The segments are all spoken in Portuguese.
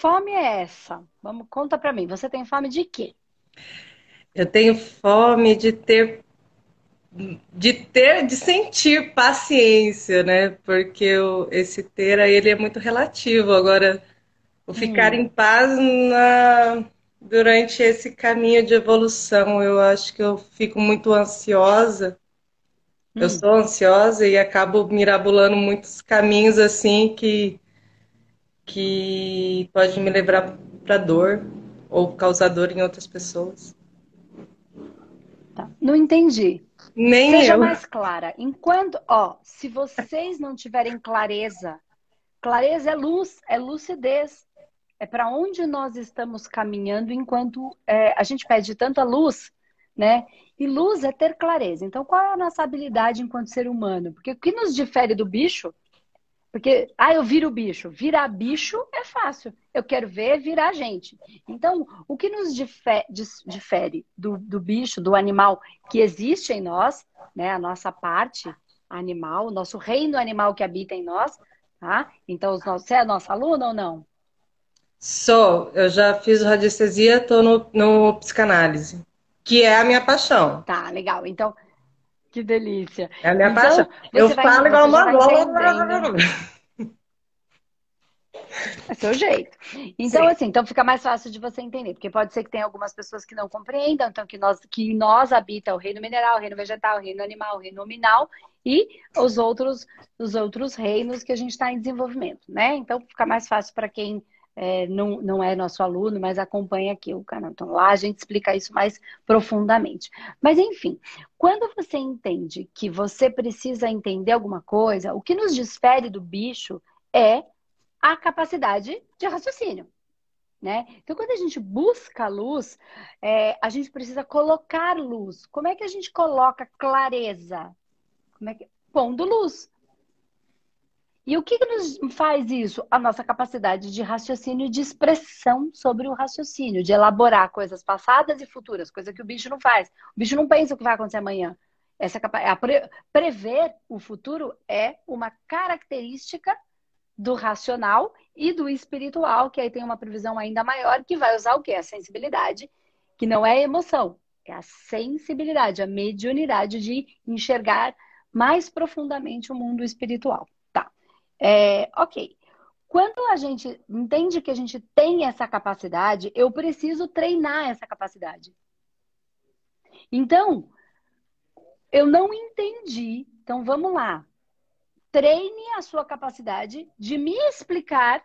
fome é essa? Vamos, conta para mim. Você tem fome de quê? Eu tenho fome de ter de ter, de sentir paciência, né? Porque eu, esse ter aí ele é muito relativo. Agora, o ficar hum. em paz na, durante esse caminho de evolução, eu acho que eu fico muito ansiosa. Hum. Eu sou ansiosa e acabo mirabolando muitos caminhos assim que que pode me levar para dor ou causar dor em outras pessoas. Tá. Não entendi. Nem Seja eu. mais clara. Enquanto, ó, se vocês não tiverem clareza, clareza é luz, é lucidez. É para onde nós estamos caminhando enquanto é, a gente pede tanta luz, né? E luz é ter clareza. Então, qual é a nossa habilidade enquanto ser humano? Porque o que nos difere do bicho porque, ah, eu viro bicho. Virar bicho é fácil. Eu quero ver virar gente. Então, o que nos difere do, do bicho, do animal que existe em nós, né? A nossa parte animal, o nosso reino animal que habita em nós, tá? Então, os nossos, você é nossa aluna ou não? Sou. Eu já fiz radiestesia, estou no, no psicanálise, que é a minha paixão. Tá, legal. Então, que delícia. É a minha então, paixão. Eu falo igual uma É seu jeito. Então, Sim. assim, então fica mais fácil de você entender, porque pode ser que tenha algumas pessoas que não compreendam, então que nós, que nós habita o reino mineral, o reino vegetal, o reino animal, o reino nominal e os outros, os outros reinos que a gente está em desenvolvimento, né? Então fica mais fácil para quem é, não, não é nosso aluno, mas acompanha aqui o canal. Então lá a gente explica isso mais profundamente. Mas enfim, quando você entende que você precisa entender alguma coisa, o que nos difere do bicho é a capacidade de raciocínio. Né? Então, quando a gente busca luz, é, a gente precisa colocar luz. Como é que a gente coloca clareza? Como é que... Pondo luz. E o que, que nos faz isso? A nossa capacidade de raciocínio e de expressão sobre o raciocínio, de elaborar coisas passadas e futuras, coisa que o bicho não faz. O bicho não pensa o que vai acontecer amanhã. Essa pre... prever o futuro é uma característica do racional e do espiritual, que aí tem uma previsão ainda maior, que vai usar o quê? A sensibilidade, que não é emoção, é a sensibilidade, a mediunidade de enxergar mais profundamente o mundo espiritual. É, ok. Quando a gente entende que a gente tem essa capacidade, eu preciso treinar essa capacidade. Então, eu não entendi. Então, vamos lá. Treine a sua capacidade de me explicar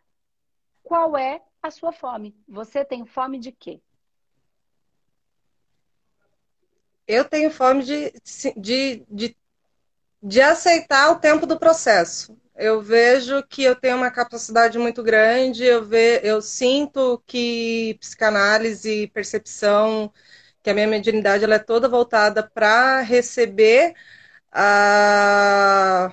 qual é a sua fome. Você tem fome de quê? Eu tenho fome de, de, de, de aceitar o tempo do processo eu vejo que eu tenho uma capacidade muito grande, eu, ve, eu sinto que psicanálise percepção, que a minha mediunidade ela é toda voltada para receber a,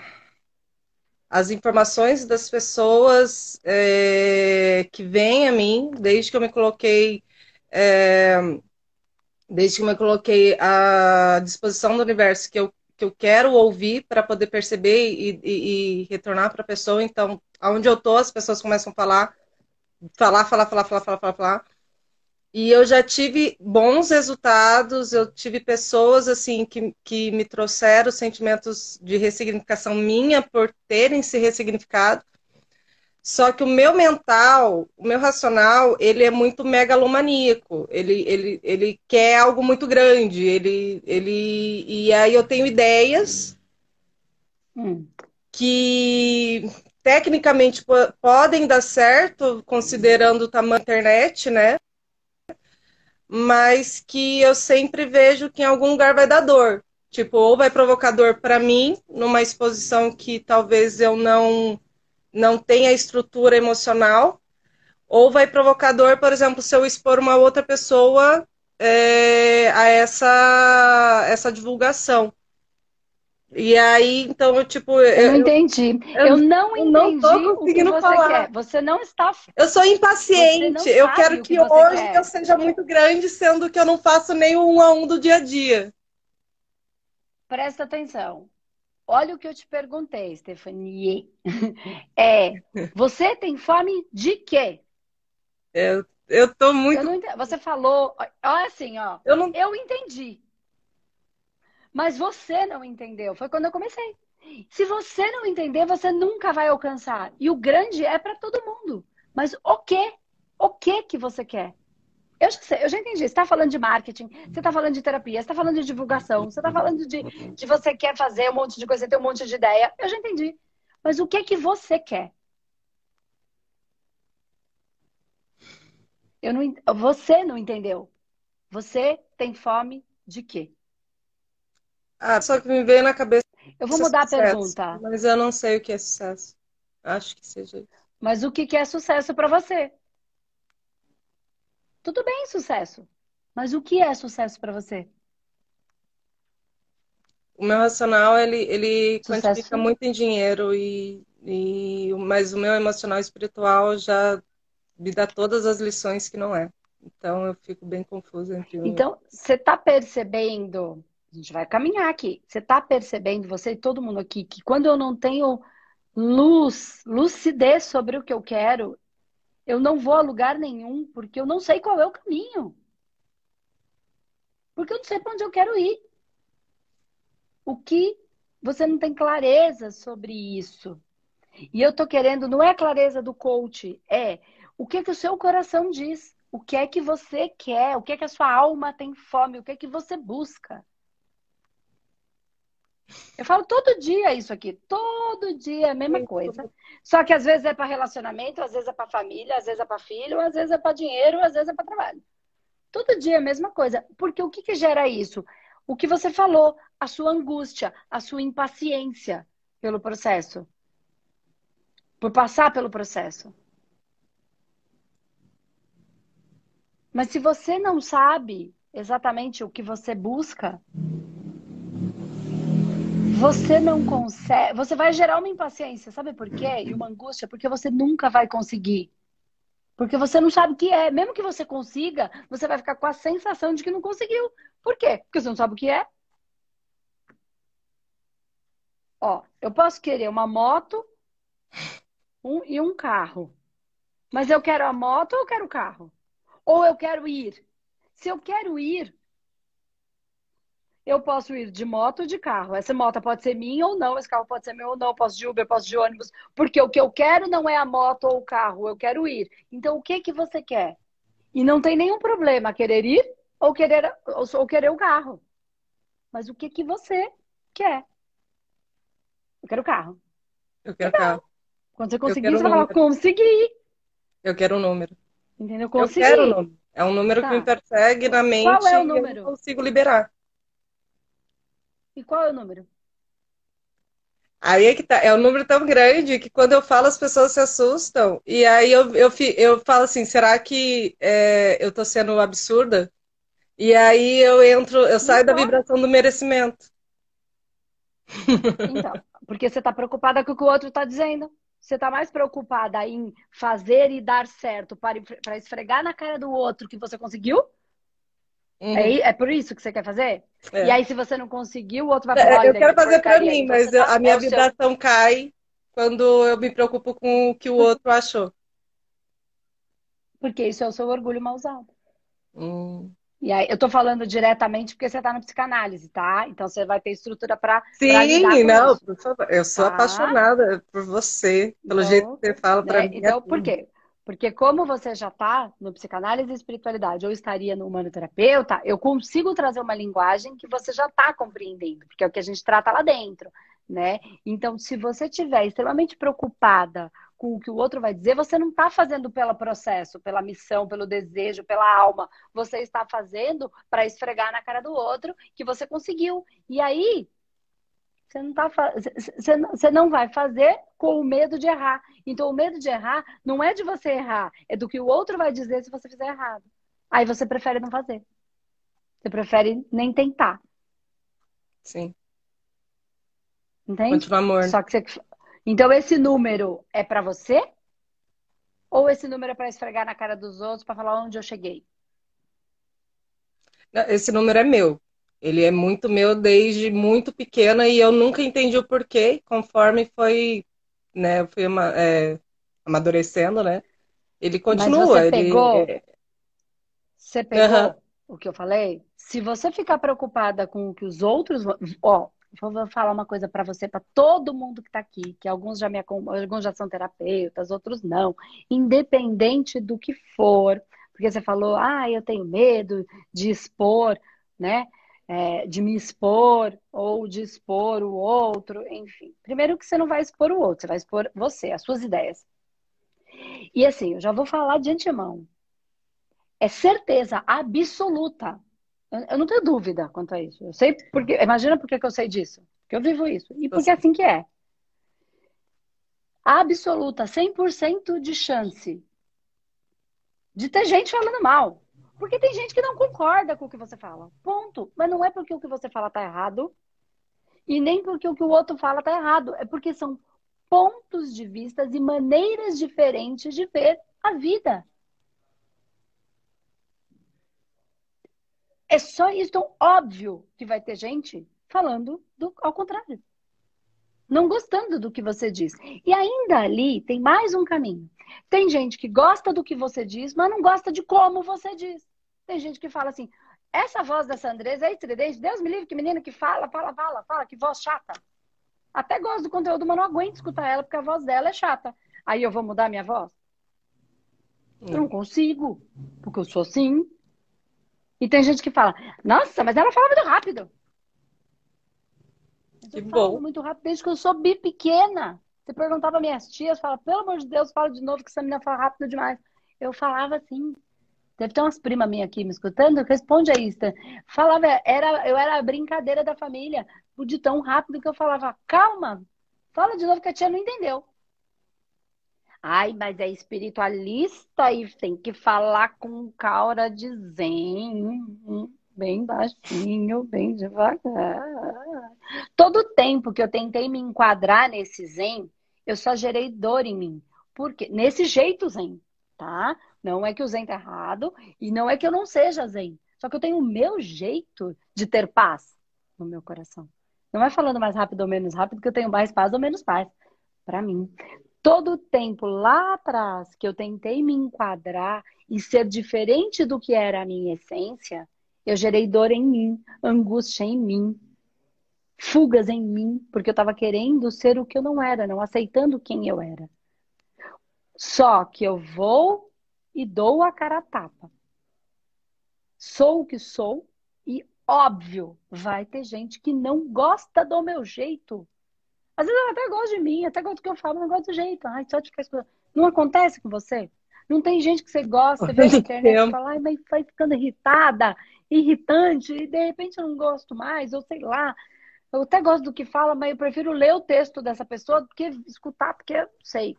as informações das pessoas é, que vêm a mim, desde que eu me coloquei. É, desde que eu me coloquei à disposição do universo, que eu que eu quero ouvir para poder perceber e, e, e retornar para a pessoa. Então, aonde eu tô, as pessoas começam a falar, falar, falar, falar, falar, falar, falar, falar. E eu já tive bons resultados, eu tive pessoas assim que, que me trouxeram sentimentos de ressignificação minha por terem se ressignificado. Só que o meu mental, o meu racional, ele é muito megalomaníaco. Ele, ele, ele quer algo muito grande. Ele, ele, e aí eu tenho ideias hum. que tecnicamente podem dar certo, considerando o tamanho da internet, né? Mas que eu sempre vejo que em algum lugar vai dar dor. Tipo, ou vai provocar dor para mim, numa exposição que talvez eu não não tem a estrutura emocional, ou vai provocar dor, por exemplo, se eu expor uma outra pessoa é, a essa, essa divulgação. E aí, então, eu, tipo. Eu, eu não entendi. Eu, eu não entendi não tô conseguindo o que você falar. quer. Você não está. Eu sou impaciente. Eu quero que, que hoje quer. eu seja muito grande, sendo que eu não faço nem um a um do dia a dia. Presta atenção. Olha o que eu te perguntei, Stephanie. É, você tem fome de quê? Eu, eu tô muito. Eu você falou, olha assim, ó. Eu, não... eu entendi. Mas você não entendeu. Foi quando eu comecei. Se você não entender, você nunca vai alcançar. E o grande é para todo mundo. Mas o quê? O que que você quer? Eu já sei, eu já entendi. Você está falando de marketing, você está falando de terapia, você está falando de divulgação, você está falando de, de você quer fazer um monte de coisa, você tem um monte de ideia. Eu já entendi. Mas o que que você quer? Eu não, você não entendeu. Você tem fome de quê? Ah, só que me veio na cabeça. Eu vou mudar sucesso, a pergunta. Mas eu não sei o que é sucesso. Acho que seja isso. Mas o que é sucesso para você? Tudo bem, sucesso. Mas o que é sucesso para você? O meu racional, ele, ele quantifica muito em dinheiro, e, e, mas o meu emocional espiritual já me dá todas as lições que não é. Então eu fico bem confusa entre Então, você está percebendo, a gente vai caminhar aqui, você está percebendo, você e todo mundo aqui, que quando eu não tenho luz, lucidez sobre o que eu quero, eu não vou a lugar nenhum, porque eu não sei qual é o caminho. Porque eu não sei para onde eu quero ir. O que você não tem clareza sobre isso. E eu tô querendo, não é clareza do coach, é o que que o seu coração diz, o que é que você quer, o que é que a sua alma tem fome, o que é que você busca. Eu falo todo dia isso aqui, todo dia é a mesma coisa. Só que às vezes é para relacionamento, às vezes é para família, às vezes é para filho, às vezes é para dinheiro, às vezes é para trabalho. Todo dia é a mesma coisa. Porque o que, que gera isso? O que você falou, a sua angústia, a sua impaciência pelo processo. Por passar pelo processo. Mas se você não sabe exatamente o que você busca, você não consegue. Você vai gerar uma impaciência, sabe por quê? E uma angústia, porque você nunca vai conseguir. Porque você não sabe o que é. Mesmo que você consiga, você vai ficar com a sensação de que não conseguiu. Por quê? Porque você não sabe o que é. Ó, eu posso querer uma moto um, e um carro. Mas eu quero a moto ou eu quero o carro? Ou eu quero ir? Se eu quero ir, eu posso ir de moto ou de carro. Essa moto pode ser minha ou não, esse carro pode ser meu ou não, eu posso de Uber, posso de ônibus, porque o que eu quero não é a moto ou o carro, eu quero ir. Então, o que que você quer? E não tem nenhum problema querer ir ou querer, ou, querer o carro. Mas o que que você quer? Eu quero o carro. Eu quero o carro. Quando você conseguir, você vai falar, consegui. Eu quero o um número. Entendeu? Consegui. Eu quero o número. É um número tá. que me persegue na mente Qual é o número? eu não consigo liberar. E qual é o número? Aí é que tá, é um número tão grande que quando eu falo as pessoas se assustam. E aí eu, eu, eu falo assim, será que é, eu tô sendo absurda? E aí eu entro, eu saio da vibração do merecimento. Então, porque você está preocupada com o que o outro está dizendo. Você está mais preocupada em fazer e dar certo para, para esfregar na cara do outro que você conseguiu Uhum. É, é por isso que você quer fazer? É. E aí, se você não conseguir, o outro vai falar. É, eu quero fazer para mim, então, mas tá, a minha vibração seu... cai quando eu me preocupo com o que o outro achou. Porque isso é o seu orgulho mal usado. Hum. E aí, eu tô falando diretamente porque você tá no psicanálise, tá? Então você vai ter estrutura para. Sim, pra não, isso. por favor. Eu sou tá? apaixonada por você, pelo jeito que você fala para né? mim. Então, por quê? Porque como você já está no psicanálise e espiritualidade ou estaria no humanoterapeuta, eu consigo trazer uma linguagem que você já está compreendendo, porque é o que a gente trata lá dentro, né? Então, se você estiver extremamente preocupada com o que o outro vai dizer, você não está fazendo pelo processo, pela missão, pelo desejo, pela alma. Você está fazendo para esfregar na cara do outro que você conseguiu. E aí, você não, tá, você não vai fazer com o medo de errar. Então, o medo de errar não é de você errar, é do que o outro vai dizer se você fizer errado. Aí você prefere não fazer. Você prefere nem tentar. Sim. Entende? Continua amor. Só que você... Então, esse número é para você? Ou esse número é para esfregar na cara dos outros para falar onde eu cheguei? Esse número é meu. Ele é muito meu desde muito pequena e eu nunca entendi o porquê, conforme foi, né, fui é, amadurecendo, né? Ele continua. Mas você ele... pegou, você pegou uhum. o que eu falei? Se você ficar preocupada com o que os outros. Ó, vou falar uma coisa para você, para todo mundo que está aqui, que alguns já me alguns já são terapeutas, outros não. Independente do que for, porque você falou, ah, eu tenho medo de expor, né? É, de me expor ou de expor o outro, enfim. Primeiro que você não vai expor o outro, você vai expor você, as suas ideias. E assim, eu já vou falar de antemão. É certeza absoluta eu não tenho dúvida quanto a isso. Eu sei porque. Imagina por que eu sei disso. Porque eu vivo isso. E porque é assim que é. Absoluta, 100% de chance de ter gente falando mal. Porque tem gente que não concorda com o que você fala. Ponto. Mas não é porque o que você fala tá errado. E nem porque o que o outro fala tá errado. É porque são pontos de vista e maneiras diferentes de ver a vida. É só isso. Então, óbvio que vai ter gente falando do, ao contrário. Não gostando do que você diz. E ainda ali tem mais um caminho. Tem gente que gosta do que você diz, mas não gosta de como você diz. Tem gente que fala assim: essa voz dessa Andresa é estridente. Deus me livre, que menina que fala, fala, fala, fala, que voz chata. Até gosto do conteúdo, mas não aguento escutar ela porque a voz dela é chata. Aí eu vou mudar minha voz? Eu não consigo, porque eu sou assim. E tem gente que fala, nossa, mas ela fala muito rápido. Mas eu falo muito rápido desde que eu sou bi pequena. Você perguntava minhas tias, fala, pelo amor de Deus, fala de novo que essa menina fala rápido demais. Eu falava assim. Deve ter umas primas minhas aqui me escutando. Responde aí, Stan. Falava, era, eu era a brincadeira da família. De tão rápido que eu falava, calma, fala de novo que a tia não entendeu. Ai, mas é espiritualista e tem que falar com cara de zen, bem baixinho, bem devagar. Todo tempo que eu tentei me enquadrar nesse zen, eu só gerei dor em mim. Porque nesse jeito zen, tá? Não é que o zen tá errado e não é que eu não seja zen. Só que eu tenho o meu jeito de ter paz no meu coração. Não é falando mais rápido ou menos rápido que eu tenho mais paz ou menos paz. Para mim todo o tempo lá atrás que eu tentei me enquadrar e ser diferente do que era a minha essência, eu gerei dor em mim, angústia em mim, fugas em mim, porque eu estava querendo ser o que eu não era, não aceitando quem eu era. Só que eu vou e dou a cara a tapa. Sou o que sou e, óbvio, vai ter gente que não gosta do meu jeito. Às vezes eu até gosto de mim, até gosto do que eu falo, mas não gosto do jeito. Ai, só te ficar escutando. Não acontece com você? Não tem gente que você gosta, você vê na internet e fala, ai, mas vai ficando irritada, irritante, e de repente eu não gosto mais, ou sei lá. Eu até gosto do que fala, mas eu prefiro ler o texto dessa pessoa do que escutar, porque eu sei.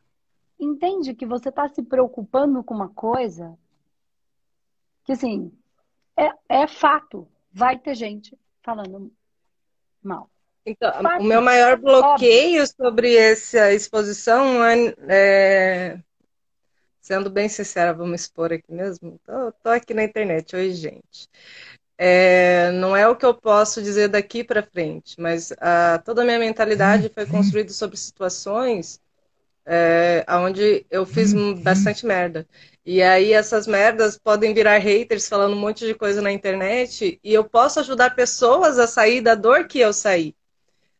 Entende que você está se preocupando com uma coisa que, assim, é, é fato. Vai ter gente falando mal. Então, o meu maior bloqueio Óbvio. sobre essa exposição é, é, Sendo bem sincera, vamos expor aqui mesmo. Tô, tô aqui na internet. Oi, gente. É, não é o que eu posso dizer daqui para frente, mas a, toda a minha mentalidade foi construída sobre situações é, onde eu fiz bastante merda. E aí essas merdas podem virar haters falando um monte de coisa na internet e eu posso ajudar pessoas a sair da dor que eu saí.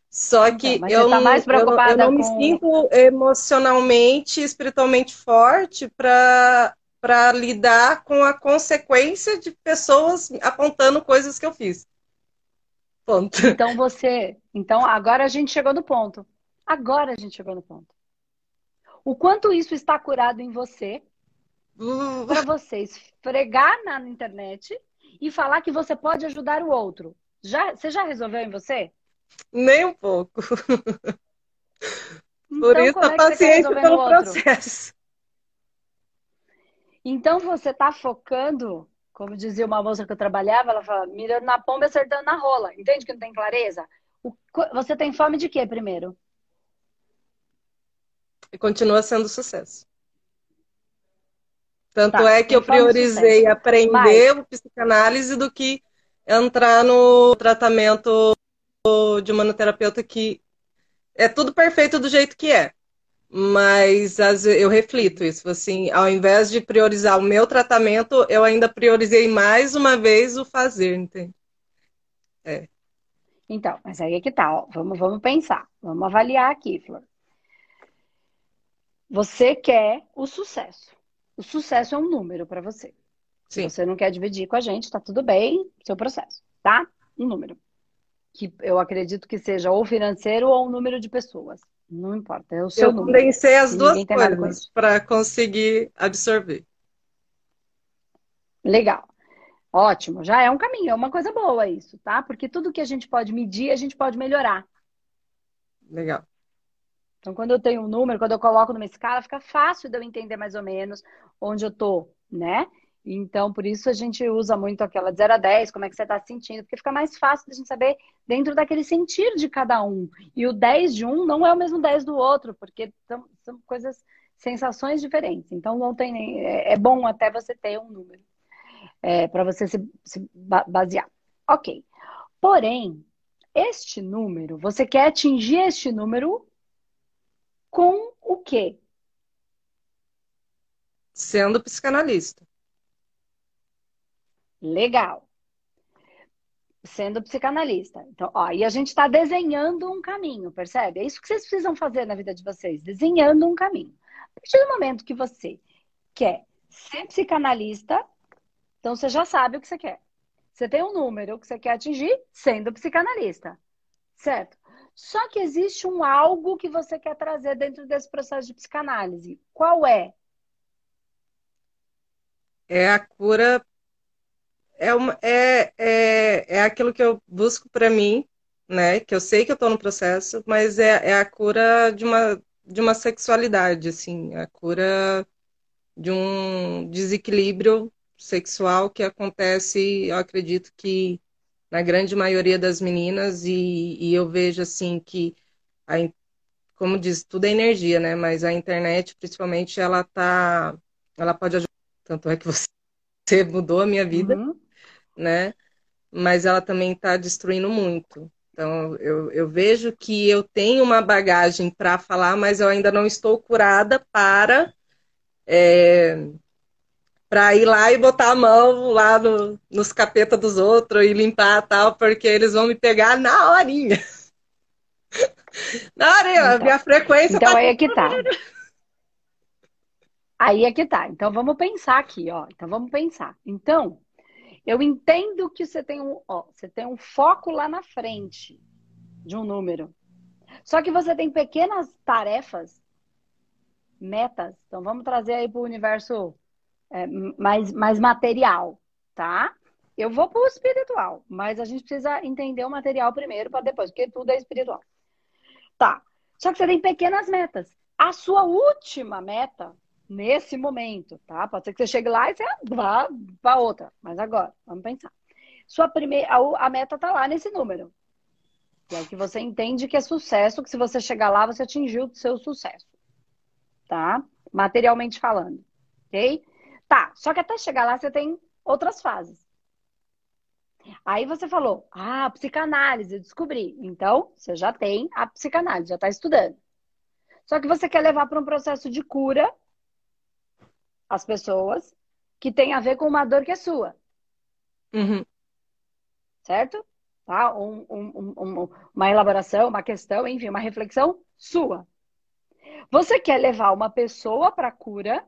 Só que então, eu, tá não, eu, eu, não, com... me sinto emocionalmente, espiritualmente forte para para lidar com a consequência de pessoas apontando coisas que eu fiz. Ponto. Então você, então agora a gente chegou no ponto. Agora a gente chegou no ponto. O quanto isso está curado em você uh. para você esfregar na internet e falar que você pode ajudar o outro. Já, você já resolveu em você? Nem um pouco. Por então, isso a é paciência pelo processo. Então você está focando, como dizia uma moça que eu trabalhava, ela fala, mirando na pomba e acertando na rola. Entende que não tem clareza? O, você tem fome de quê primeiro? E continua sendo sucesso. Tanto tá, é que eu priorizei aprender Mas... o psicanálise do que entrar no tratamento de uma terapeuta que é tudo perfeito do jeito que é. mas eu reflito isso, assim, ao invés de priorizar o meu tratamento, eu ainda priorizei mais uma vez o fazer, entende? É. Então, mas aí é que tá, ó. Vamos, vamos pensar, vamos avaliar aqui, Flor. Você quer o sucesso. O sucesso é um número para você. Sim. Se você não quer dividir com a gente, tá tudo bem, seu processo, tá? Um número. Que eu acredito que seja ou financeiro ou um número de pessoas. Não importa, é o seu Eu número. condensei as duas coisas para conseguir absorver. Legal. Ótimo, já é um caminho, é uma coisa boa isso, tá? Porque tudo que a gente pode medir, a gente pode melhorar. Legal. Então, quando eu tenho um número, quando eu coloco numa escala, fica fácil de eu entender mais ou menos onde eu tô, né? Então, por isso a gente usa muito aquela de 0 a 10, como é que você está se sentindo, porque fica mais fácil da gente saber dentro daquele sentir de cada um. E o 10 de um não é o mesmo 10 do outro, porque são, são coisas, sensações diferentes. Então, não tem nem, é, é bom até você ter um número é, para você se, se basear. Ok. Porém, este número, você quer atingir este número com o quê? Sendo psicanalista. Legal. Sendo psicanalista. Então, ó, e a gente está desenhando um caminho, percebe? É isso que vocês precisam fazer na vida de vocês, desenhando um caminho. A partir do momento que você quer ser psicanalista, então você já sabe o que você quer. Você tem um número que você quer atingir sendo psicanalista, certo? Só que existe um algo que você quer trazer dentro desse processo de psicanálise. Qual é? É a cura é, uma, é, é, é aquilo que eu busco para mim, né? Que eu sei que eu estou no processo, mas é, é a cura de uma, de uma sexualidade, assim, a cura de um desequilíbrio sexual que acontece, eu acredito que na grande maioria das meninas, e, e eu vejo assim que, a, como diz, tudo é energia, né? Mas a internet, principalmente, ela tá. Ela pode ajudar. Tanto é que você mudou a minha vida. Uhum né? Mas ela também está destruindo muito. Então, eu, eu vejo que eu tenho uma bagagem para falar, mas eu ainda não estou curada para é, para ir lá e botar a mão lá no, nos capetas dos outros e limpar tal, porque eles vão me pegar na horinha. na horinha, então, minha frequência Então tá... aí é que tá. Aí é que tá. Então vamos pensar aqui, ó. Então vamos pensar. Então, eu entendo que você tem um, ó, você tem um foco lá na frente de um número. Só que você tem pequenas tarefas, metas. Então vamos trazer aí para o universo é, mais, mais material, tá? Eu vou para o espiritual, mas a gente precisa entender o material primeiro para depois, porque tudo é espiritual. Tá. Só que você tem pequenas metas. A sua última meta nesse momento, tá? Pode ser que você chegue lá e você vá para outra, mas agora, vamos pensar. Sua primeira, a, a meta tá lá nesse número. Que é que você entende que é sucesso, que se você chegar lá, você atingiu o seu sucesso. Tá? Materialmente falando. Ok? Tá, só que até chegar lá você tem outras fases. Aí você falou, ah, psicanálise, descobri. Então, você já tem a psicanálise, já está estudando. Só que você quer levar para um processo de cura as pessoas que tem a ver com uma dor que é sua. Uhum. Certo? Tá? Um, um, um, uma elaboração, uma questão, enfim, uma reflexão sua. Você quer levar uma pessoa para cura,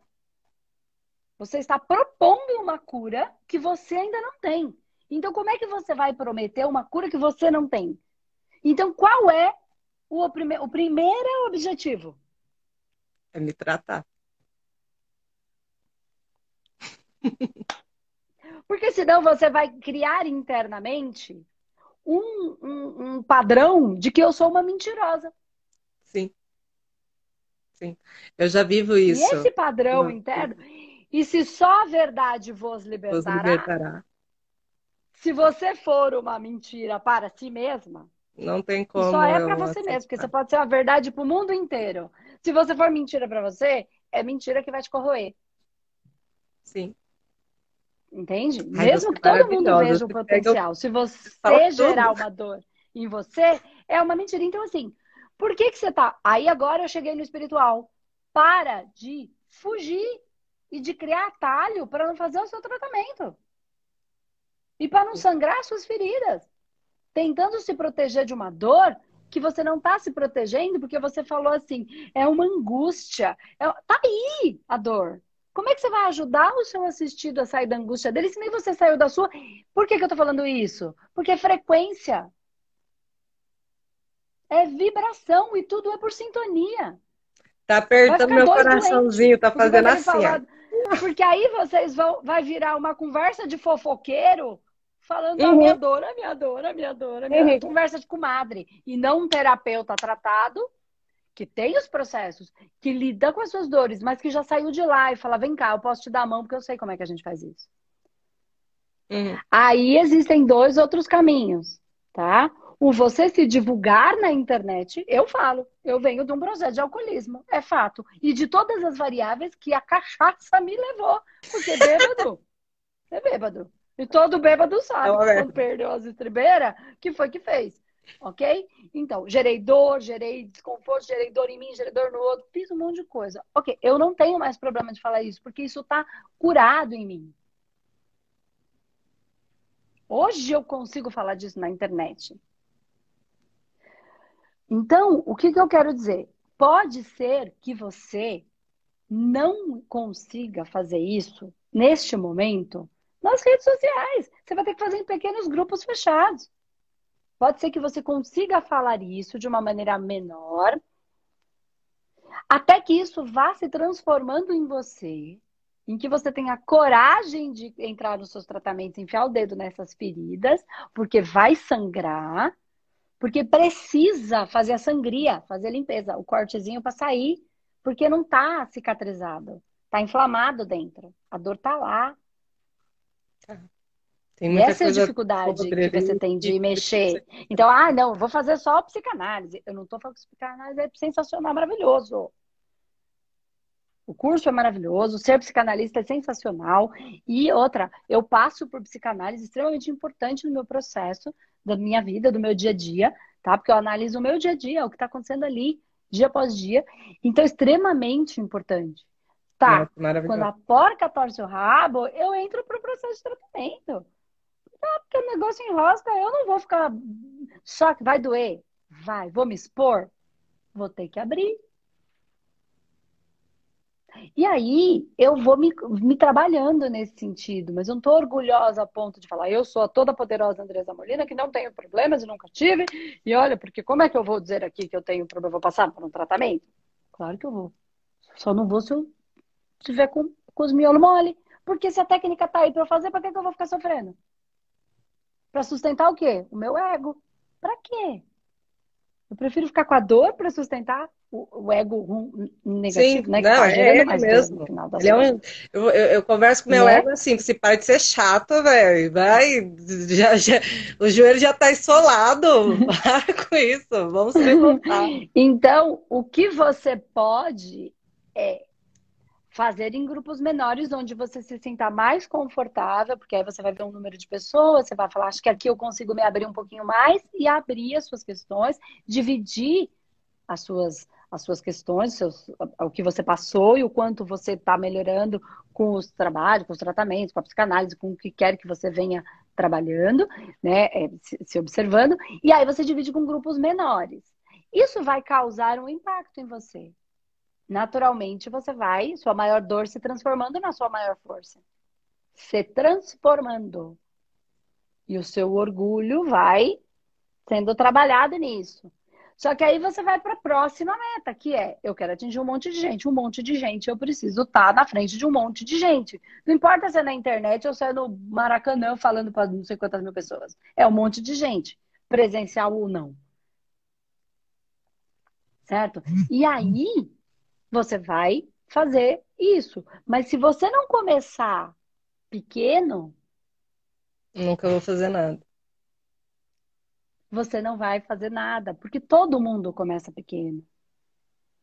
você está propondo uma cura que você ainda não tem. Então, como é que você vai prometer uma cura que você não tem? Então, qual é o, prime o primeiro objetivo? É me tratar. Porque senão você vai criar internamente um, um, um, padrão de que eu sou uma mentirosa. Sim. Sim. Eu já vivo isso. E esse padrão interno. E se só a verdade vos libertará, vos libertará. Se você for uma mentira para si mesma, não tem como. Só é para você mesmo, porque você pode ser a verdade para o mundo inteiro. Se você for mentira para você, é mentira que vai te corroer. Sim. Entende? Ai, Mesmo que todo mundo veja o potencial. Se você gerar uma dor em você, é uma mentira. Então, assim, por que, que você tá. Aí agora eu cheguei no espiritual. para de fugir e de criar atalho para não fazer o seu tratamento. E para não sangrar suas feridas. Tentando se proteger de uma dor que você não está se protegendo porque você falou assim, é uma angústia. É... Tá aí a dor. Como é que você vai ajudar o seu assistido a sair da angústia dele se nem você saiu da sua? Por que, que eu tô falando isso? Porque é frequência. É vibração e tudo é por sintonia. Tá apertando meu coraçãozinho, tá fazendo assim. Falar... Porque aí vocês vão vai virar uma conversa de fofoqueiro falando uhum. a minha dor, a minha dor, a minha dor, a minha uhum. conversa de comadre e não um terapeuta tratado que tem os processos, que lida com as suas dores, mas que já saiu de lá e fala: vem cá, eu posso te dar a mão porque eu sei como é que a gente faz isso. Uhum. Aí existem dois outros caminhos, tá? O você se divulgar na internet, eu falo, eu venho de um processo de alcoolismo, é fato. E de todas as variáveis que a cachaça me levou. Porque bêbado é bêbado. E todo bêbado sabe, é quando perdeu as estribeiras, que foi que fez. Ok? Então, gerei dor, gerei desconforto, gerei dor em mim, gerei dor no outro, fiz um monte de coisa. Ok, eu não tenho mais problema de falar isso, porque isso está curado em mim. Hoje eu consigo falar disso na internet. Então, o que, que eu quero dizer? Pode ser que você não consiga fazer isso neste momento nas redes sociais. Você vai ter que fazer em pequenos grupos fechados. Pode ser que você consiga falar isso de uma maneira menor, até que isso vá se transformando em você, em que você tenha coragem de entrar nos seus tratamentos, enfiar o dedo nessas feridas, porque vai sangrar, porque precisa fazer a sangria, fazer a limpeza, o cortezinho para sair, porque não está cicatrizado, está inflamado dentro, a dor está lá. Tá. Tem e essa é a dificuldade que você tem de mexer. Então, ah, não, vou fazer só psicanálise. Eu não estou falando que psicanálise é sensacional, maravilhoso. O curso é maravilhoso, ser psicanalista é sensacional. E outra, eu passo por psicanálise extremamente importante no meu processo, da minha vida, do meu dia a dia, tá? Porque eu analiso o meu dia a dia, o que está acontecendo ali, dia após dia. Então, é extremamente importante. Tá, quando a porca torce o rabo, eu entro para o processo de tratamento. Ah, porque o negócio enrosca, eu não vou ficar. Só que vai doer. Vai, vou me expor? Vou ter que abrir. E aí eu vou me, me trabalhando nesse sentido, mas eu não estou orgulhosa a ponto de falar, eu sou a toda poderosa Andresa Molina, que não tenho problemas e nunca tive. E olha, porque como é que eu vou dizer aqui que eu tenho problema? Vou passar por um tratamento? Claro que eu vou. Só não vou se eu tiver com, com os miolos mole. Porque se a técnica tá aí para eu fazer, para que, que eu vou ficar sofrendo? Para sustentar o quê? O meu ego. Para quê? Eu prefiro ficar com a dor para sustentar o, o, ego negativo, Sim, né? Que não, tá é mesmo. Ele é um, eu, eu, converso com meu é? ego assim, se para de ser chato, velho. Vai, já, já, o joelho já tá isolado. Para com isso, vamos levantar. Então, o que você pode é fazer em grupos menores, onde você se sinta mais confortável, porque aí você vai ver um número de pessoas, você vai falar, acho que aqui eu consigo me abrir um pouquinho mais e abrir as suas questões, dividir as suas, as suas questões, seus, o que você passou e o quanto você está melhorando com os trabalhos, com os tratamentos, com a psicanálise, com o que quer que você venha trabalhando, né, é, se, se observando, e aí você divide com grupos menores. Isso vai causar um impacto em você naturalmente você vai, sua maior dor se transformando na sua maior força. Se transformando. E o seu orgulho vai sendo trabalhado nisso. Só que aí você vai para a próxima meta, que é: eu quero atingir um monte de gente, um monte de gente, eu preciso estar tá na frente de um monte de gente. Não importa se é na internet ou se é no Maracanã falando para não sei quantas mil pessoas. É um monte de gente, presencial ou não. Certo? E aí, você vai fazer isso. Mas se você não começar pequeno. Nunca vou fazer nada. Você não vai fazer nada, porque todo mundo começa pequeno.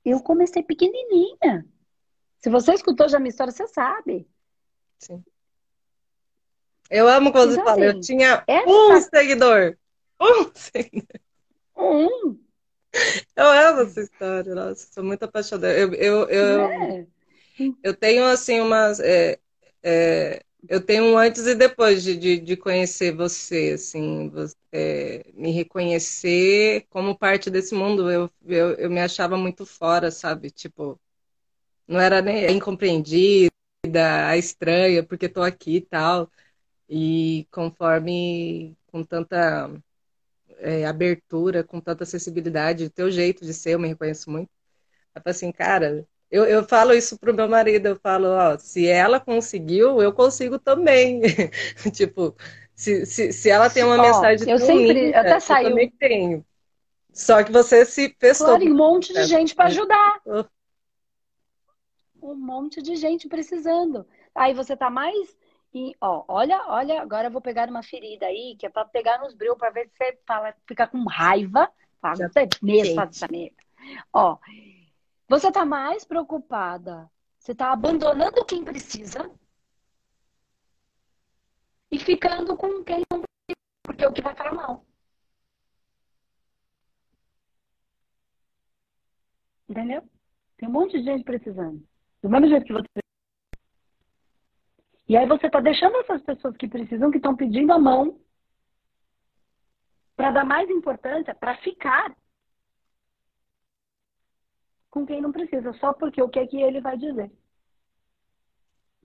Eu comecei pequenininha. Se você escutou já a minha história, você sabe. Sim. Eu amo quando então, você fala, assim, eu tinha essa... um seguidor. Um seguidor. Um. Eu amo essa história, nossa, sou muito apaixonada. Eu, eu, eu, é. eu tenho, assim, umas... É, é, eu tenho um antes e depois de, de, de conhecer você, assim, você, é, me reconhecer como parte desse mundo. Eu, eu, eu me achava muito fora, sabe? Tipo, não era nem incompreendida, a estranha, porque estou aqui e tal. E conforme, com tanta é, abertura, com tanta acessibilidade, o teu jeito de ser, eu me reconheço muito. Eu falo assim, cara, eu, eu falo isso pro meu marido, eu falo, ó, se ela conseguiu, eu consigo também. tipo, se, se, se ela tem uma ó, mensagem eu sempre, linda, até saiu. eu também tenho. Só que você se fez claro, um monte de gente para ajudar. Um monte de gente precisando. Aí você tá mais e, ó, olha, olha, agora eu vou pegar uma ferida aí, que é para pegar nos bril, para ver se você fala, fica com raiva. Fala, Já você mesmo faz essa merda. Ó, você tá mais preocupada, você tá abandonando quem precisa e ficando com quem não precisa, porque é o que vai falar mal. Entendeu? Tem um monte de gente precisando. Do mesmo jeito que você e aí você está deixando essas pessoas que precisam, que estão pedindo a mão, para dar mais importância, para ficar com quem não precisa, só porque o que é que ele vai dizer.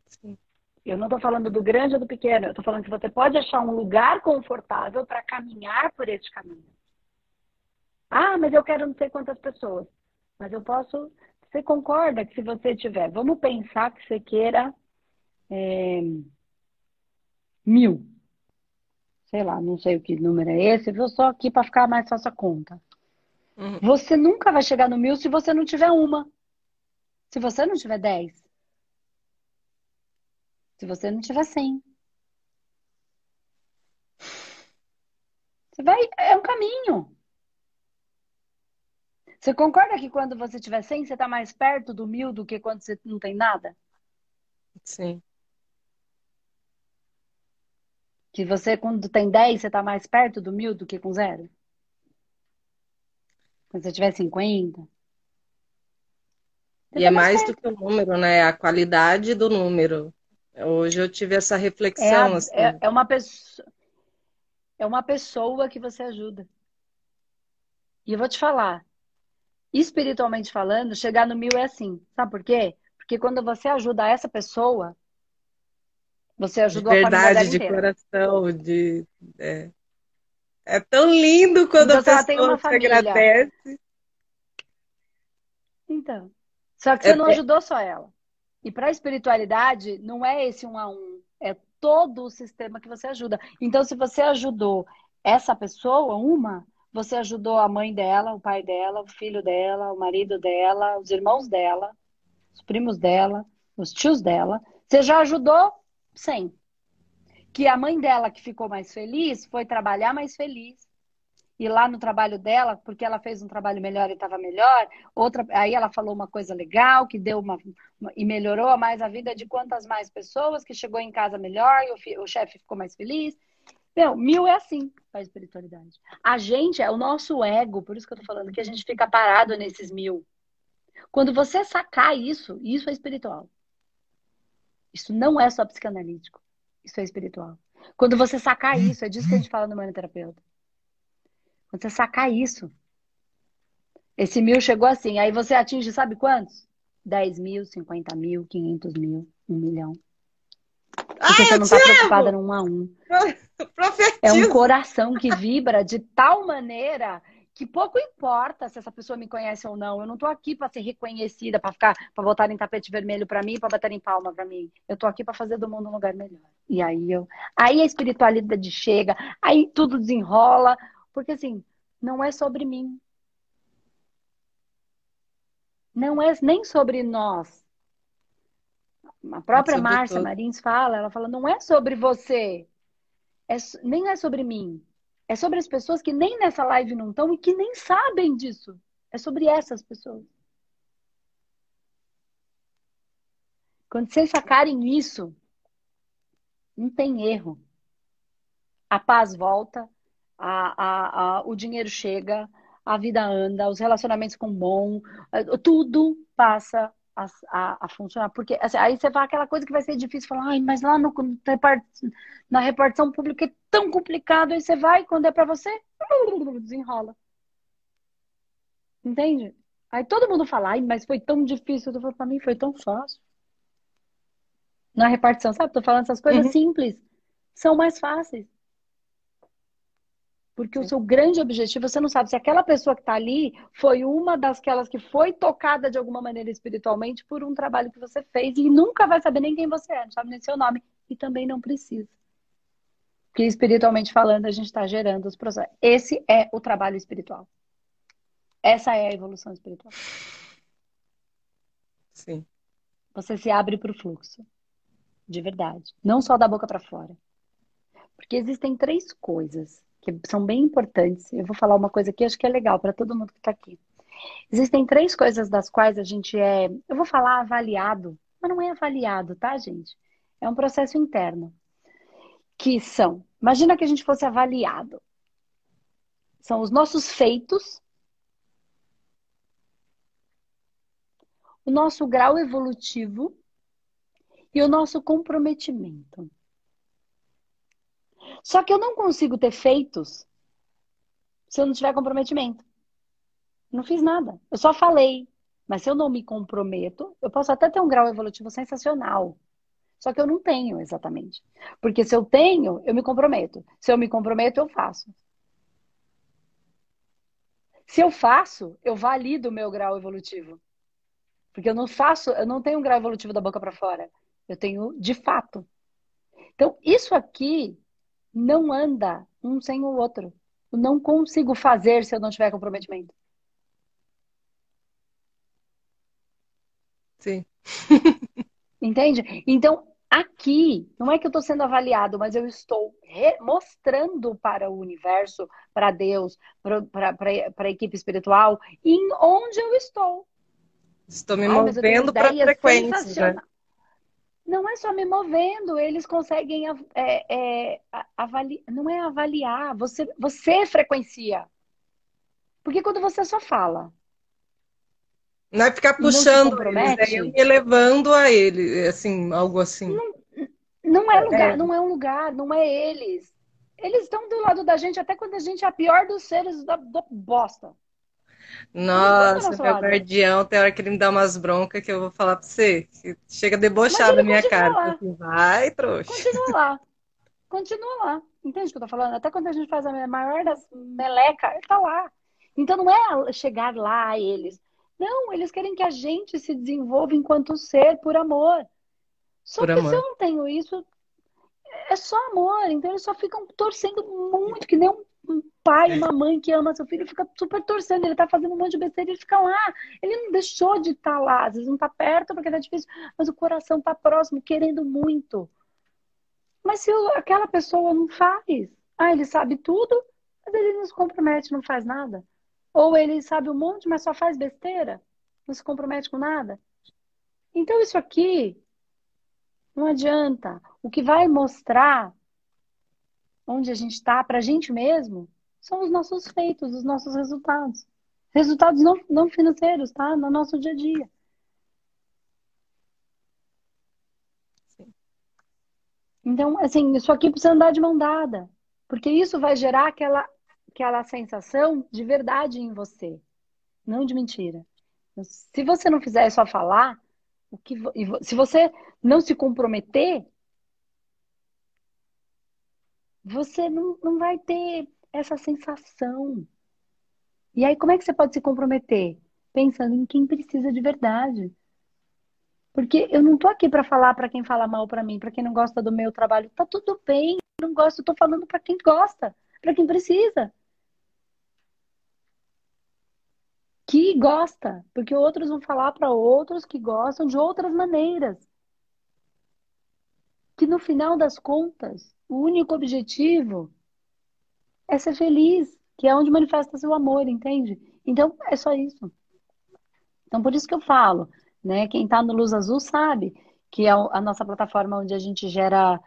Sim. Eu não estou falando do grande ou do pequeno, eu estou falando que você pode achar um lugar confortável para caminhar por esse caminho. Ah, mas eu quero não sei quantas pessoas. Mas eu posso. Você concorda que se você tiver, vamos pensar que você queira é, mil. Sei lá, não sei o que número é esse, vou só aqui para ficar mais fácil a conta. Uhum. Você nunca vai chegar no mil se você não tiver uma. Se você não tiver dez. Se você não tiver cem. Você vai. É um caminho. Você concorda que quando você tiver 100, você está mais perto do mil do que quando você não tem nada? Sim. Que você, quando tem 10, você está mais perto do mil do que com zero? Quando você tiver 50. e é mais perto. do que o número, né? A qualidade do número. Hoje eu tive essa reflexão. É, a, assim. é, é uma pessoa. É uma pessoa que você ajuda. E eu vou te falar, espiritualmente falando, chegar no mil é assim. Sabe por quê? Porque quando você ajuda essa pessoa, você ajudou de verdade, a família de inteira. coração, de é. É. tão lindo quando então, a pessoa se agradece. Então, só que você é, não é ajudou só ela. E para a espiritualidade, não é esse um a um, é todo o sistema que você ajuda. Então, se você ajudou essa pessoa, uma, você ajudou a mãe dela, o pai dela, o filho dela, o marido dela, os irmãos dela, os primos dela, os tios dela. Você já ajudou 100. Que a mãe dela, que ficou mais feliz, foi trabalhar mais feliz. E lá no trabalho dela, porque ela fez um trabalho melhor e estava melhor, outra, aí ela falou uma coisa legal, que deu uma, e melhorou mais a vida de quantas mais pessoas, que chegou em casa melhor e o, o chefe ficou mais feliz. Não, mil é assim a espiritualidade. A gente, é o nosso ego, por isso que eu tô falando, que a gente fica parado nesses mil. Quando você sacar isso, isso é espiritual. Isso não é só psicanalítico. Isso é espiritual. Quando você sacar isso, é disso que a gente fala no manoterapeuta. Quando você sacar isso, esse mil chegou assim, aí você atinge, sabe quantos? 10 mil, 50 mil, 500 mil, 1 milhão. Porque Ai, você não está preocupada num a um. É um coração que vibra de tal maneira que pouco importa se essa pessoa me conhece ou não. Eu não tô aqui para ser reconhecida, para ficar, para botar em tapete vermelho para mim, para bater em palma para mim. Eu tô aqui para fazer do mundo um lugar melhor. E aí eu, aí a espiritualidade chega, aí tudo desenrola, porque assim, não é sobre mim. Não é nem sobre nós. A própria Márcia Marins fala, ela fala, não é sobre você, é, nem é sobre mim é sobre as pessoas que nem nessa live não estão e que nem sabem disso. É sobre essas pessoas. Quando vocês sacarem isso, não tem erro. A paz volta, a, a, a, o dinheiro chega, a vida anda, os relacionamentos com bom, eh, tudo passa a, a, a funcionar. Porque assim, aí você fala aquela coisa que vai ser difícil, falar, ai, mas lá no, na repartição pública é tão complicado, aí você vai, quando é para você, desenrola. Entende? Aí todo mundo fala, ai, mas foi tão difícil. Eu falo, pra mim foi tão fácil. Na repartição, sabe? Tô falando essas coisas uhum. simples. São mais fáceis. Porque o seu grande objetivo, você não sabe se aquela pessoa que está ali foi uma das que foi tocada de alguma maneira espiritualmente por um trabalho que você fez e nunca vai saber nem quem você é, não sabe nem seu nome. E também não precisa. Porque espiritualmente falando, a gente está gerando os processos. Esse é o trabalho espiritual. Essa é a evolução espiritual. Sim. Você se abre para o fluxo. De verdade. Não só da boca para fora. Porque existem três coisas que são bem importantes. Eu vou falar uma coisa aqui, acho que é legal para todo mundo que está aqui. Existem três coisas das quais a gente é, eu vou falar avaliado, mas não é avaliado, tá, gente? É um processo interno. Que são, imagina que a gente fosse avaliado. São os nossos feitos, o nosso grau evolutivo e o nosso comprometimento. Só que eu não consigo ter feitos se eu não tiver comprometimento. Não fiz nada. Eu só falei. Mas se eu não me comprometo, eu posso até ter um grau evolutivo sensacional. Só que eu não tenho exatamente. Porque se eu tenho, eu me comprometo. Se eu me comprometo, eu faço. Se eu faço, eu valido o meu grau evolutivo. Porque eu não faço, eu não tenho um grau evolutivo da boca para fora. Eu tenho de fato. Então, isso aqui não anda um sem o outro. Eu não consigo fazer se eu não tiver comprometimento. Sim. Entende? Então, aqui, não é que eu estou sendo avaliado, mas eu estou mostrando para o universo, para Deus, para a equipe espiritual, em onde eu estou. Estou me Ai, movendo para a frequência. Não é só me movendo, eles conseguem é, é, avaliar, não é avaliar, você, você frequencia. Porque quando você só fala. Não é ficar puxando eles, é elevando a ele, assim, algo assim. Não, não é lugar, é. não é um lugar, não é eles. Eles estão do lado da gente até quando a gente é a pior dos seres da, da bosta. Nossa, meu guardião, tem hora que ele me dá umas broncas que eu vou falar pra você. chega debochado na minha cara. Assim, Vai, trouxa. Continua lá. Continua lá. Entende o que eu tô falando? Até quando a gente faz a maior das meleca, ele tá lá. Então não é chegar lá a eles. Não, eles querem que a gente se desenvolva enquanto ser por amor. Só por que amor. se eu não tenho isso, é só amor. Então eles só ficam torcendo muito, que nem um pai, uma mãe que ama seu filho fica super torcendo, ele tá fazendo um monte de besteira, ele fica lá. Ele não deixou de estar tá lá, às vezes não tá perto porque tá difícil, mas o coração tá próximo, querendo muito. Mas se aquela pessoa não faz, ah, ele sabe tudo, mas ele não se compromete, não faz nada. Ou ele sabe um monte, mas só faz besteira, não se compromete com nada. Então isso aqui não adianta. O que vai mostrar onde a gente está para a gente mesmo, são os nossos feitos, os nossos resultados. Resultados não, não financeiros, tá? No nosso dia a dia. Sim. Então, assim, isso aqui precisa andar de mão dada. Porque isso vai gerar aquela, aquela sensação de verdade em você, não de mentira. Se você não fizer só falar, o que, se você não se comprometer, você não, não vai ter essa sensação. E aí, como é que você pode se comprometer? Pensando em quem precisa de verdade. Porque eu não tô aqui para falar para quem fala mal para mim, para quem não gosta do meu trabalho. Tá tudo bem, não gosto, eu tô falando para quem gosta, para quem precisa. Que gosta, porque outros vão falar para outros que gostam de outras maneiras. Que no final das contas, o único objetivo é ser feliz, que é onde manifesta seu amor, entende? Então, é só isso. Então, por isso que eu falo, né? Quem está no Luz Azul sabe que é a nossa plataforma onde a gente gera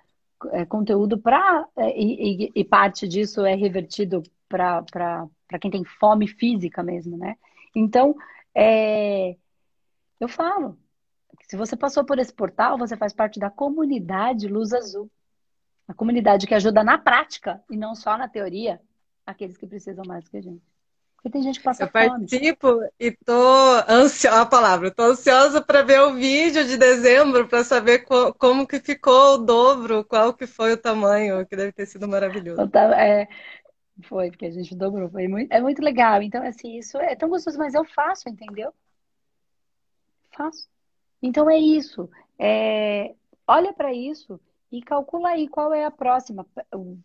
é, conteúdo para é, e, e, parte disso é revertido para quem tem fome física mesmo, né? Então, é, eu falo, se você passou por esse portal, você faz parte da comunidade Luz Azul. A comunidade que ajuda na prática e não só na teoria aqueles que precisam mais do que a gente. Porque tem gente que passa eu fome. Eu participo e tô ansiosa, a palavra, tô ansiosa para ver o vídeo de dezembro para saber co como que ficou o dobro, qual que foi o tamanho, que deve ter sido maravilhoso. É, foi, porque a gente dobrou, foi muito, é muito legal. Então, assim, isso é tão gostoso, mas eu faço, entendeu? Faço. Então é isso. É, olha para isso e calcula aí qual é a próxima.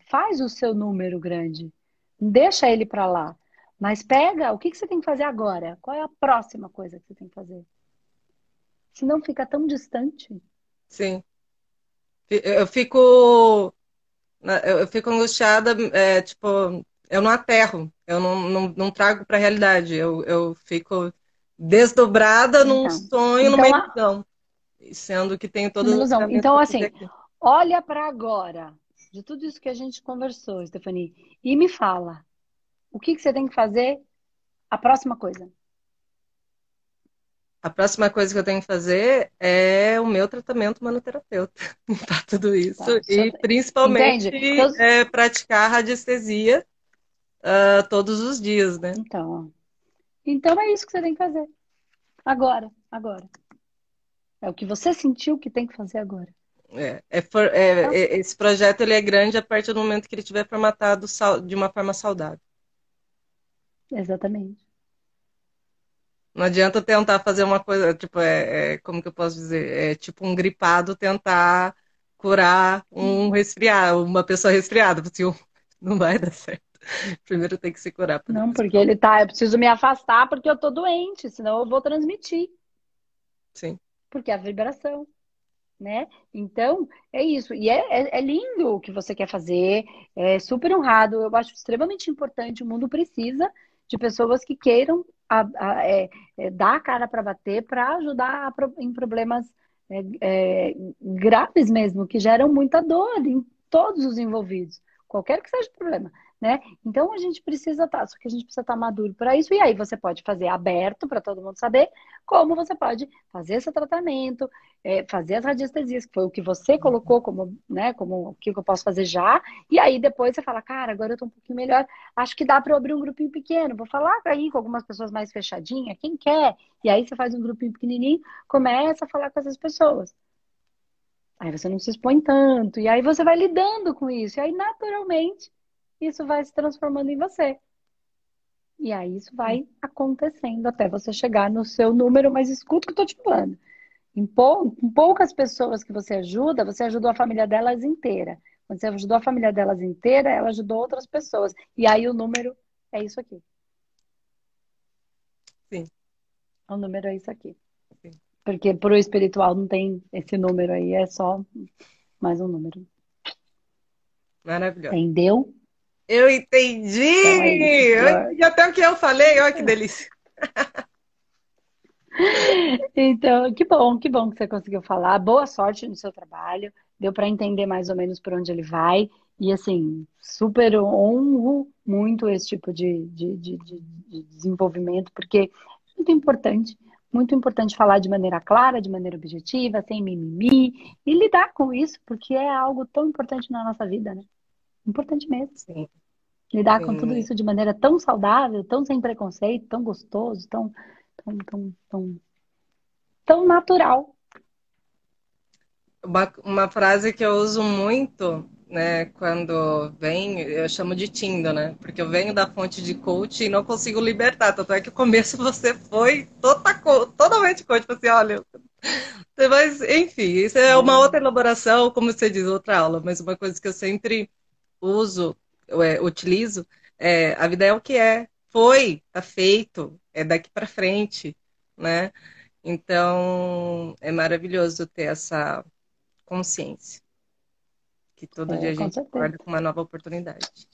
Faz o seu número grande. Deixa ele para lá. Mas pega, o que, que você tem que fazer agora? Qual é a próxima coisa que você tem que fazer? Senão fica tão distante. Sim. Eu fico. Eu fico angustiada, é, tipo, eu não aterro, eu não, não, não trago para a realidade. Eu, eu fico desdobrada então, num sonho, então, numa ilusão. Sendo que tenho todas as Então, assim, olha para agora, de tudo isso que a gente conversou, Stephanie, e me fala, o que, que você tem que fazer a próxima coisa? A próxima coisa que eu tenho que fazer é o meu tratamento manoterapeuta para tudo isso. Tá, e principalmente então... é, praticar radiestesia uh, todos os dias, né? Então, então é isso que você tem que fazer. Agora, agora. É o que você sentiu que tem que fazer agora. É, é, for, é, é, esse projeto ele é grande a partir do momento que ele tiver formatado de uma forma saudável. Exatamente. Não adianta tentar fazer uma coisa, tipo, é, é, como que eu posso dizer? É tipo um gripado tentar curar um resfriado, uma pessoa resfriada, porque não vai dar certo. Primeiro tem que se curar. Não, porque ele tá, eu preciso me afastar porque eu tô doente, senão eu vou transmitir. Sim. Porque é a vibração, né? Então, é isso. E é, é, é lindo o que você quer fazer, é super honrado, eu acho extremamente importante, o mundo precisa de pessoas que queiram a, a, é, é, dar a cara para bater para ajudar a, em problemas é, é, graves mesmo, que geram muita dor em todos os envolvidos, qualquer que seja o problema né? Então a gente precisa estar, tá, só que a gente precisa estar tá maduro para isso. E aí você pode fazer aberto para todo mundo saber como você pode fazer esse tratamento, é, fazer as radiestesias, que foi o que você colocou como, né, como o que eu posso fazer já. E aí depois você fala, cara, agora eu tô um pouquinho melhor. Acho que dá para abrir um grupinho pequeno. Vou falar aí com algumas pessoas mais fechadinhas, quem quer. E aí você faz um grupinho pequenininho, começa a falar com essas pessoas. Aí você não se expõe tanto, e aí você vai lidando com isso. E aí, naturalmente, isso vai se transformando em você. E aí isso vai acontecendo até você chegar no seu número, mas escuta o que eu tô te falando. Em, pou, em poucas pessoas que você ajuda, você ajudou a família delas inteira. Quando você ajudou a família delas inteira, ela ajudou outras pessoas. E aí o número é isso aqui. Sim. O número é isso aqui. Sim. Porque pro espiritual não tem esse número aí, é só mais um número. Maravilhoso. Entendeu? Eu entendi! eu entendi até o que eu falei, olha que delícia. Então, que bom, que bom que você conseguiu falar. Boa sorte no seu trabalho. Deu para entender mais ou menos por onde ele vai. E assim, super honro muito esse tipo de, de, de, de desenvolvimento, porque é muito importante, muito importante falar de maneira clara, de maneira objetiva, sem mimimi, e lidar com isso, porque é algo tão importante na nossa vida, né? Importante mesmo. Sim. Lidar Sim. com tudo isso de maneira tão saudável, tão sem preconceito, tão gostoso, tão, tão, tão, tão, tão natural. Uma, uma frase que eu uso muito, né, quando vem, eu chamo de Tindo, né? Porque eu venho da fonte de coach e não consigo libertar. Tanto é que no começo você foi toda, totalmente coach. Tipo assim, olha, mas enfim, isso é uma outra elaboração, como você diz, outra aula, mas uma coisa que eu sempre uso, é, utilizo, é, a vida é o que é, foi, tá feito, é daqui para frente, né? Então, é maravilhoso ter essa consciência. Que todo é, dia a gente acorda com uma nova oportunidade.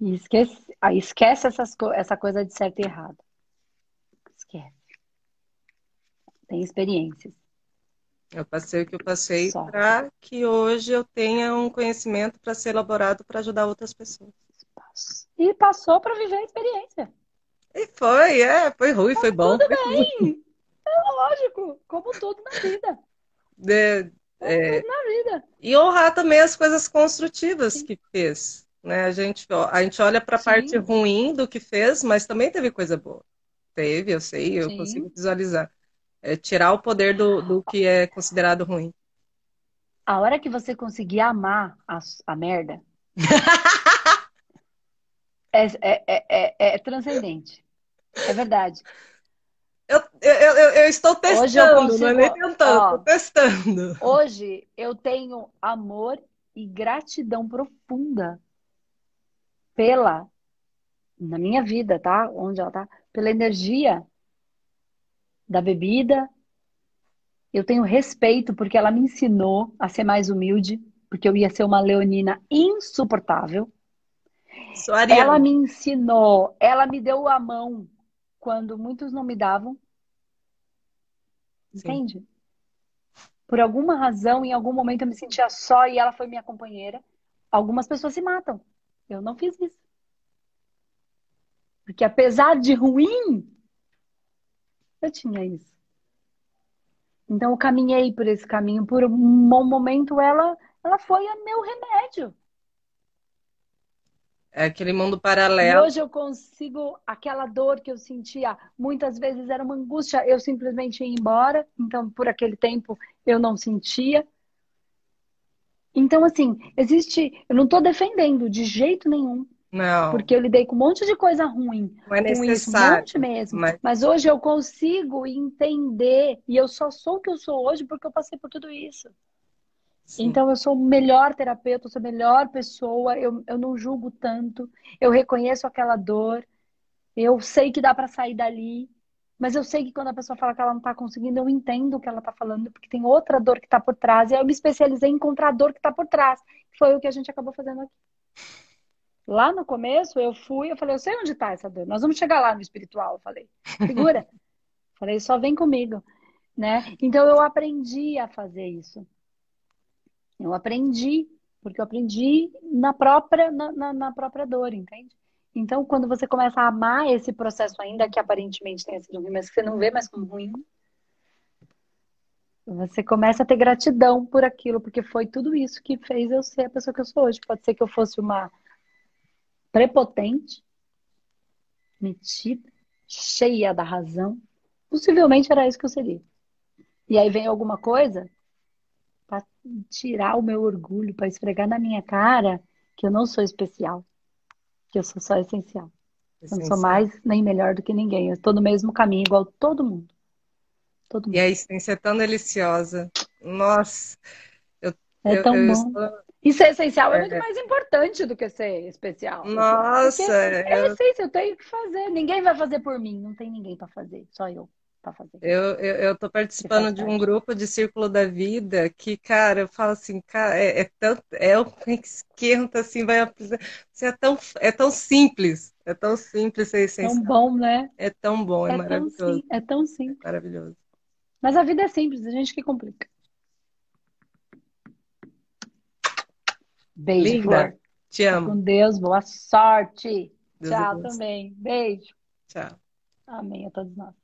E esquece, ah, esquece essas, essa coisa de certo e errado. Esquece. Tem experiências. Eu passei o que eu passei para que hoje eu tenha um conhecimento para ser elaborado para ajudar outras pessoas. e passou para viver a experiência. E foi, é, foi ruim, foi bom. Tudo bem, é lógico, como tudo na vida. De, é, tudo na vida. E honrar também as coisas construtivas Sim. que fez. Né? A, gente, a gente olha para a parte ruim do que fez, mas também teve coisa boa. Teve, eu sei, eu Sim. consigo visualizar. É tirar o poder do, do que é considerado ruim. A hora que você conseguir amar a, a merda, é, é, é, é, transcendente. É verdade. Eu, eu, eu, eu estou testando, hoje eu consigo, não é nem tentando, estou testando. Hoje eu tenho amor e gratidão profunda pela, na minha vida, tá? Onde ela tá? Pela energia da bebida. Eu tenho respeito porque ela me ensinou a ser mais humilde, porque eu ia ser uma leonina insuportável. Ela me ensinou, ela me deu a mão quando muitos não me davam. Entende? Sim. Por alguma razão, em algum momento eu me sentia só e ela foi minha companheira. Algumas pessoas se matam. Eu não fiz isso. Porque apesar de ruim, eu tinha isso. Então eu caminhei por esse caminho. Por um bom momento ela, ela foi o meu remédio. É aquele mundo paralelo. E hoje eu consigo, aquela dor que eu sentia, muitas vezes era uma angústia, eu simplesmente ia embora, então por aquele tempo eu não sentia. Então, assim, existe. Eu não estou defendendo de jeito nenhum. Não. Porque eu lidei com um monte de coisa ruim. Não é necessário. Isso, um monte mesmo. Mas... mas... hoje eu consigo entender. E eu só sou o que eu sou hoje porque eu passei por tudo isso. Sim. Então eu sou melhor terapeuta, eu sou melhor pessoa, eu, eu não julgo tanto, eu reconheço aquela dor, eu sei que dá para sair dali, mas eu sei que quando a pessoa fala que ela não está conseguindo, eu entendo o que ela está falando, porque tem outra dor que está por trás. E aí eu me especializei em encontrar a dor que está por trás. Foi o que a gente acabou fazendo aqui. Lá no começo, eu fui, eu falei, eu sei onde está essa dor. Nós vamos chegar lá no espiritual, eu falei. Segura. falei, só vem comigo. Né? Então eu aprendi a fazer isso. Eu aprendi, porque eu aprendi na própria, na, na, na própria dor, entende? Então, quando você começa a amar esse processo, ainda que aparentemente tenha sido ruim, mas que você não vê mais como ruim, você começa a ter gratidão por aquilo, porque foi tudo isso que fez eu ser a pessoa que eu sou hoje. Pode ser que eu fosse uma prepotente, metida, cheia da razão. Possivelmente era isso que eu seria. E aí vem alguma coisa para tirar o meu orgulho, para esfregar na minha cara que eu não sou especial que eu sou só essencial. essencial. Eu não sou mais nem melhor do que ninguém. Eu estou no mesmo caminho, igual todo mundo. Todo mundo. E a essência é tão deliciosa. Nossa! Eu, é eu, tão eu bom. Estou... E ser essencial é, é muito mais importante do que ser especial. Nossa! É, é essência, eu tenho que fazer. Ninguém vai fazer por mim. Não tem ninguém para fazer, só eu. Eu, eu, eu tô participando de um grupo de Círculo da Vida que, cara, eu falo assim, cara, é, é tão, é um esquenta assim, vai assim, é tão, é tão simples, é tão simples ser essencial. Tão bom, né? É tão bom, é, é maravilhoso. Tão sim, é tão simples. É maravilhoso. Mas a vida é simples, a gente que complica. Beijo, Linda, Flor. Te amo. com Deus, boa sorte. Deus Tchau também. Beijo. Tchau. Amém a todos nós.